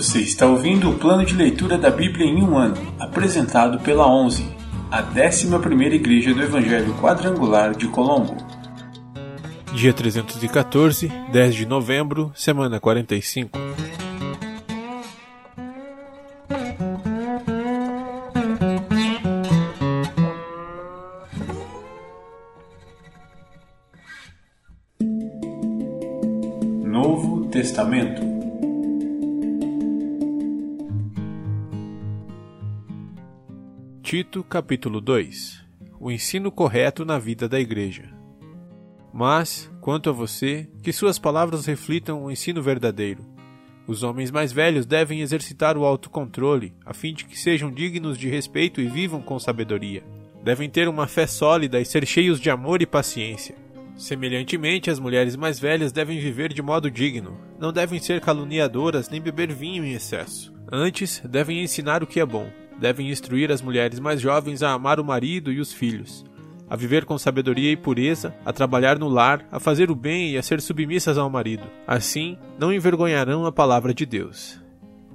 Você está ouvindo o plano de leitura da Bíblia em um ano, apresentado pela 11, a 11ª Igreja do Evangelho Quadrangular de Colombo. Dia 314, 10 de novembro, semana 45. Novo Testamento Tito, capítulo 2 O ensino correto na vida da igreja. Mas, quanto a você, que suas palavras reflitam o ensino verdadeiro. Os homens mais velhos devem exercitar o autocontrole, a fim de que sejam dignos de respeito e vivam com sabedoria. Devem ter uma fé sólida e ser cheios de amor e paciência. Semelhantemente, as mulheres mais velhas devem viver de modo digno, não devem ser caluniadoras nem beber vinho em excesso. Antes, devem ensinar o que é bom, devem instruir as mulheres mais jovens a amar o marido e os filhos, a viver com sabedoria e pureza, a trabalhar no lar, a fazer o bem e a ser submissas ao marido. Assim, não envergonharão a palavra de Deus.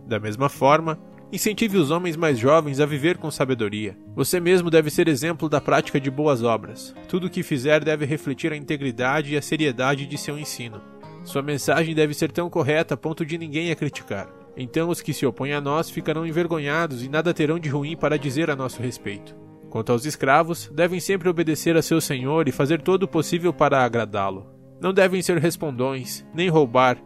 Da mesma forma, incentive os homens mais jovens a viver com sabedoria. Você mesmo deve ser exemplo da prática de boas obras. Tudo o que fizer deve refletir a integridade e a seriedade de seu ensino. Sua mensagem deve ser tão correta a ponto de ninguém a criticar. Então os que se opõem a nós ficarão envergonhados e nada terão de ruim para dizer a nosso respeito. Quanto aos escravos, devem sempre obedecer a seu senhor e fazer todo o possível para agradá-lo. Não devem ser respondões, nem roubar,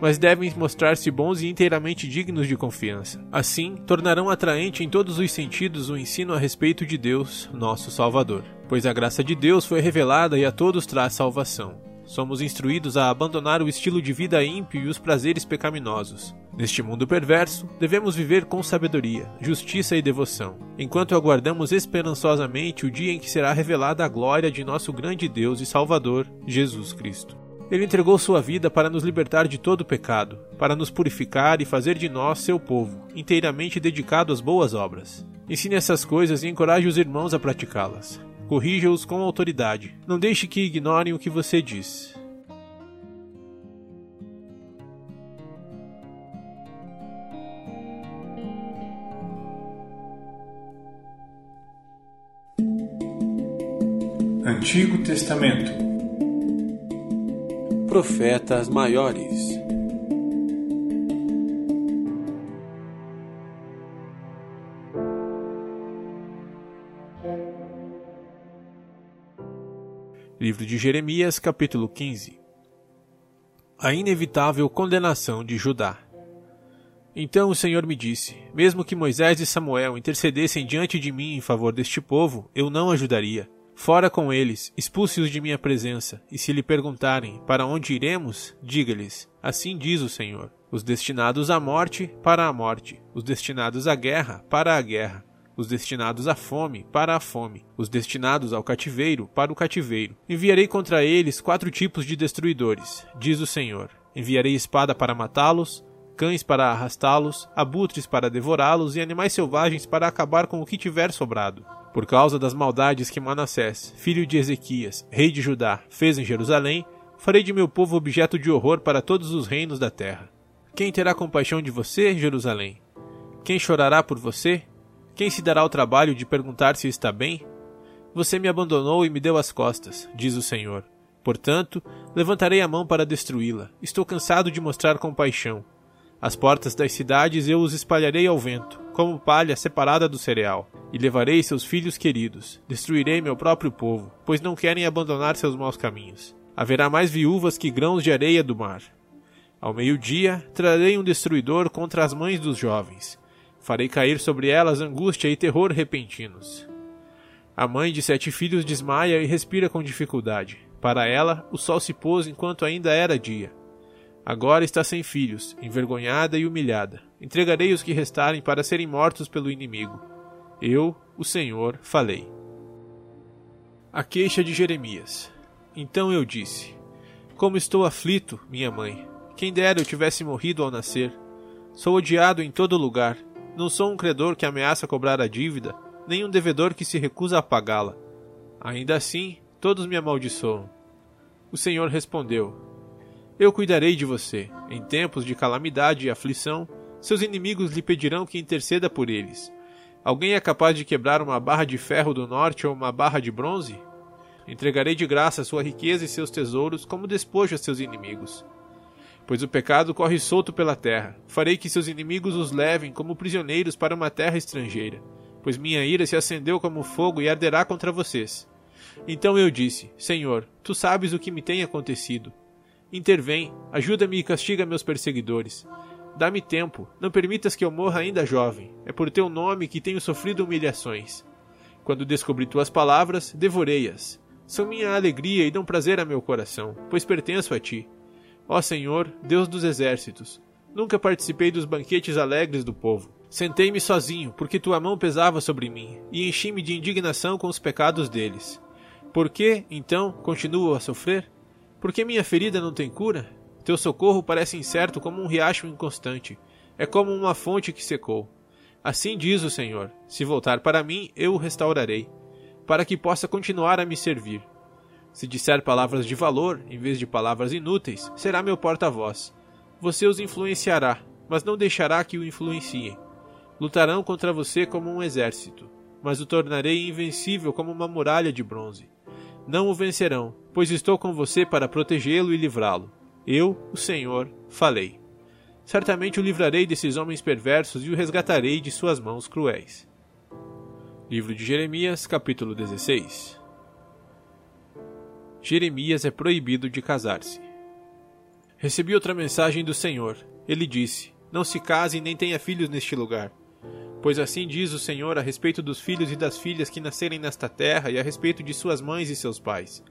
mas devem mostrar-se bons e inteiramente dignos de confiança. Assim, tornarão atraente em todos os sentidos o ensino a respeito de Deus, nosso Salvador. Pois a graça de Deus foi revelada e a todos traz salvação. Somos instruídos a abandonar o estilo de vida ímpio e os prazeres pecaminosos. Neste mundo perverso, devemos viver com sabedoria, justiça e devoção, enquanto aguardamos esperançosamente o dia em que será revelada a glória de nosso grande Deus e Salvador, Jesus Cristo. Ele entregou sua vida para nos libertar de todo pecado, para nos purificar e fazer de nós seu povo, inteiramente dedicado às boas obras. Ensine essas coisas e encoraje os irmãos a praticá-las. Corrija-os com autoridade. Não deixe que ignorem o que você diz. Antigo Testamento Profetas maiores. Livro de Jeremias, capítulo 15 A inevitável condenação de Judá. Então o Senhor me disse: Mesmo que Moisés e Samuel intercedessem diante de mim em favor deste povo, eu não ajudaria. Fora com eles, expulse-os de minha presença, e se lhe perguntarem: Para onde iremos? Diga-lhes: Assim diz o Senhor: Os destinados à morte, para a morte, os destinados à guerra, para a guerra os destinados à fome, para a fome, os destinados ao cativeiro, para o cativeiro. Enviarei contra eles quatro tipos de destruidores, diz o Senhor. Enviarei espada para matá-los, cães para arrastá-los, abutres para devorá-los e animais selvagens para acabar com o que tiver sobrado. Por causa das maldades que Manassés, filho de Ezequias, rei de Judá, fez em Jerusalém, farei de meu povo objeto de horror para todos os reinos da terra. Quem terá compaixão de você, Jerusalém? Quem chorará por você? Quem se dará o trabalho de perguntar se está bem? Você me abandonou e me deu as costas, diz o Senhor. Portanto, levantarei a mão para destruí-la. Estou cansado de mostrar compaixão. As portas das cidades eu os espalharei ao vento, como palha separada do cereal, e levarei seus filhos queridos. Destruirei meu próprio povo, pois não querem abandonar seus maus caminhos. Haverá mais viúvas que grãos de areia do mar. Ao meio-dia, trarei um destruidor contra as mães dos jovens Farei cair sobre elas angústia e terror repentinos. A mãe de sete filhos desmaia e respira com dificuldade. Para ela, o sol se pôs enquanto ainda era dia. Agora está sem filhos, envergonhada e humilhada. Entregarei os que restarem para serem mortos pelo inimigo. Eu, o Senhor, falei. A queixa de Jeremias. Então eu disse: Como estou aflito, minha mãe. Quem dera eu tivesse morrido ao nascer. Sou odiado em todo lugar não sou um credor que ameaça cobrar a dívida, nem um devedor que se recusa a pagá-la. Ainda assim, todos me amaldiçoam. O Senhor respondeu: Eu cuidarei de você. Em tempos de calamidade e aflição, Seus inimigos lhe pedirão que interceda por eles. Alguém é capaz de quebrar uma barra de ferro do norte ou uma barra de bronze? Entregarei de graça sua riqueza e seus tesouros como despojo a seus inimigos. Pois o pecado corre solto pela terra. Farei que seus inimigos os levem como prisioneiros para uma terra estrangeira. Pois minha ira se acendeu como fogo e arderá contra vocês. Então eu disse: Senhor, tu sabes o que me tem acontecido. Intervém, ajuda-me e castiga meus perseguidores. Dá-me tempo, não permitas que eu morra ainda jovem. É por teu nome que tenho sofrido humilhações. Quando descobri tuas palavras, devorei-as. São minha alegria e dão prazer a meu coração, pois pertenço a ti. Ó Senhor, Deus dos exércitos, nunca participei dos banquetes alegres do povo. Sentei-me sozinho, porque tua mão pesava sobre mim, e enchi-me de indignação com os pecados deles. Por que, então, continuo a sofrer? Porque minha ferida não tem cura? Teu socorro parece incerto como um riacho inconstante. É como uma fonte que secou. Assim diz o Senhor: Se voltar para mim, eu o restaurarei, para que possa continuar a me servir. Se disser palavras de valor, em vez de palavras inúteis, será meu porta-voz. Você os influenciará, mas não deixará que o influenciem. Lutarão contra você como um exército, mas o tornarei invencível como uma muralha de bronze. Não o vencerão, pois estou com você para protegê-lo e livrá-lo. Eu, o Senhor, falei. Certamente o livrarei desses homens perversos e o resgatarei de suas mãos cruéis. Livro de Jeremias, capítulo 16 Jeremias é proibido de casar-se. Recebi outra mensagem do Senhor. Ele disse: Não se case nem tenha filhos neste lugar. Pois assim diz o Senhor a respeito dos filhos e das filhas que nascerem nesta terra e a respeito de suas mães e seus pais.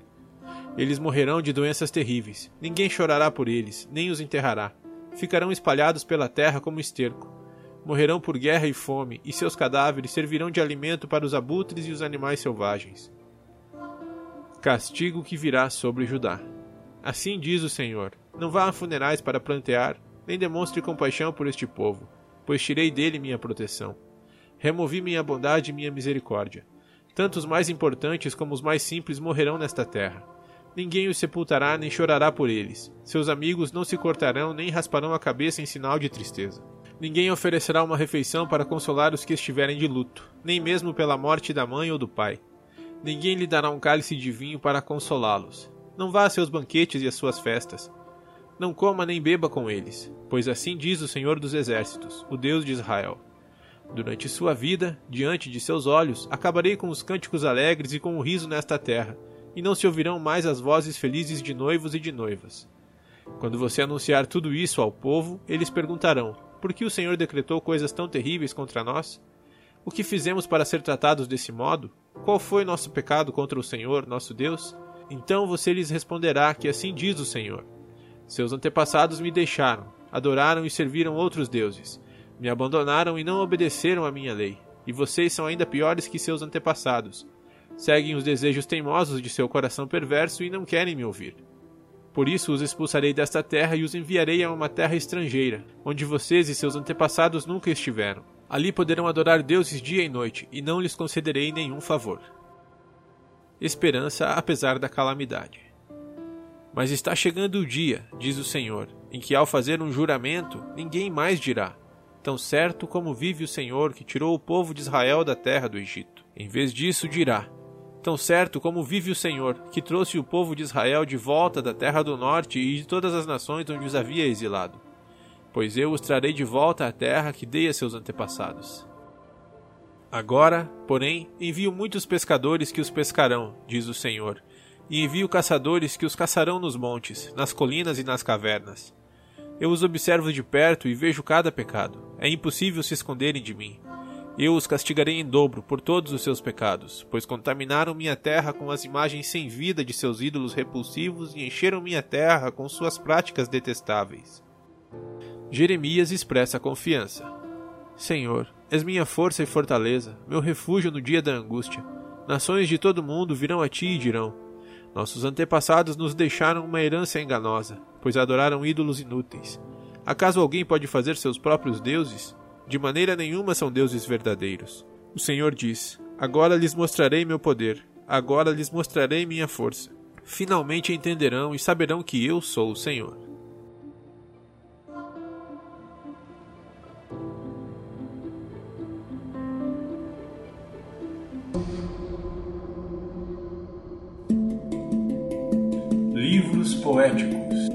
Eles morrerão de doenças terríveis. Ninguém chorará por eles, nem os enterrará. Ficarão espalhados pela terra como esterco. Morrerão por guerra e fome, e seus cadáveres servirão de alimento para os abutres e os animais selvagens castigo que virá sobre Judá. Assim diz o Senhor: Não vá a funerais para plantear, nem demonstre compaixão por este povo, pois tirei dele minha proteção. Removi minha bondade e minha misericórdia. Tanto os mais importantes como os mais simples morrerão nesta terra. Ninguém os sepultará nem chorará por eles. Seus amigos não se cortarão nem rasparão a cabeça em sinal de tristeza. Ninguém oferecerá uma refeição para consolar os que estiverem de luto, nem mesmo pela morte da mãe ou do pai. Ninguém lhe dará um cálice de vinho para consolá-los. Não vá a seus banquetes e às suas festas. Não coma nem beba com eles, pois assim diz o Senhor dos Exércitos, o Deus de Israel. Durante sua vida, diante de seus olhos, acabarei com os cânticos alegres e com o riso nesta terra, e não se ouvirão mais as vozes felizes de noivos e de noivas. Quando você anunciar tudo isso ao povo, eles perguntarão: Por que o Senhor decretou coisas tão terríveis contra nós? O que fizemos para ser tratados desse modo? Qual foi nosso pecado contra o Senhor, nosso Deus? Então você lhes responderá que assim diz o Senhor: Seus antepassados me deixaram, adoraram e serviram outros deuses, me abandonaram e não obedeceram à minha lei, e vocês são ainda piores que seus antepassados. Seguem os desejos teimosos de seu coração perverso e não querem me ouvir. Por isso os expulsarei desta terra e os enviarei a uma terra estrangeira, onde vocês e seus antepassados nunca estiveram Ali poderão adorar deuses dia e noite, e não lhes concederei nenhum favor. Esperança apesar da calamidade. Mas está chegando o dia, diz o Senhor, em que ao fazer um juramento, ninguém mais dirá: Tão certo como vive o Senhor que tirou o povo de Israel da terra do Egito. Em vez disso, dirá: Tão certo como vive o Senhor, que trouxe o povo de Israel de volta da terra do norte e de todas as nações onde os havia exilado pois eu os trarei de volta à terra que dei a seus antepassados. Agora, porém, envio muitos pescadores que os pescarão, diz o Senhor, e envio caçadores que os caçarão nos montes, nas colinas e nas cavernas. Eu os observo de perto e vejo cada pecado. É impossível se esconderem de mim. Eu os castigarei em dobro por todos os seus pecados, pois contaminaram minha terra com as imagens sem vida de seus ídolos repulsivos e encheram minha terra com suas práticas detestáveis. Jeremias expressa confiança. Senhor, és minha força e fortaleza, meu refúgio no dia da angústia. Nações de todo mundo virão a ti e dirão: Nossos antepassados nos deixaram uma herança enganosa, pois adoraram ídolos inúteis. Acaso alguém pode fazer seus próprios deuses? De maneira nenhuma são deuses verdadeiros. O Senhor diz: Agora lhes mostrarei meu poder, agora lhes mostrarei minha força. Finalmente entenderão e saberão que eu sou o Senhor. Poéticos.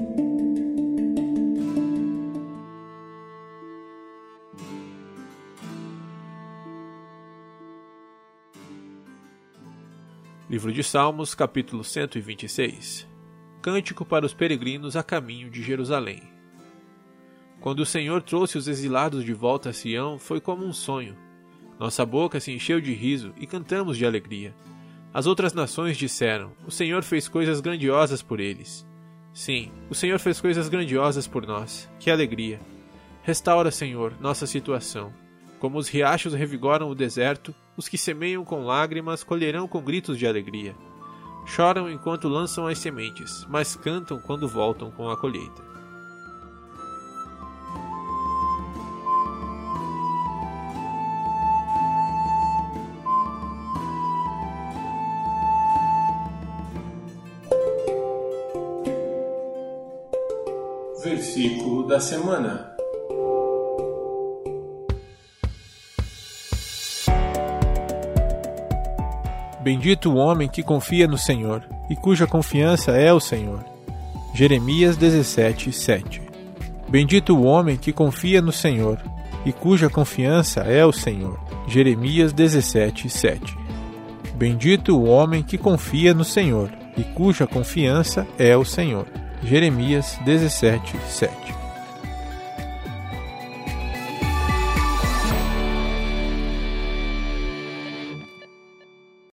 Livro de Salmos, capítulo 126 Cântico para os peregrinos a caminho de Jerusalém. Quando o Senhor trouxe os exilados de volta a Sião, foi como um sonho. Nossa boca se encheu de riso e cantamos de alegria. As outras nações disseram: O Senhor fez coisas grandiosas por eles. Sim, o Senhor fez coisas grandiosas por nós. Que alegria! Restaura, Senhor, nossa situação. Como os riachos revigoram o deserto, os que semeiam com lágrimas colherão com gritos de alegria. Choram enquanto lançam as sementes, mas cantam quando voltam com a colheita. Versículo da semana. Bendito o homem que confia no Senhor e cuja confiança é o Senhor. Jeremias 17, 7 Bendito o homem que confia no Senhor e cuja confiança é o Senhor. Jeremias 17, 7 Bendito o homem que confia no Senhor e cuja confiança é o Senhor. Jeremias 17, 7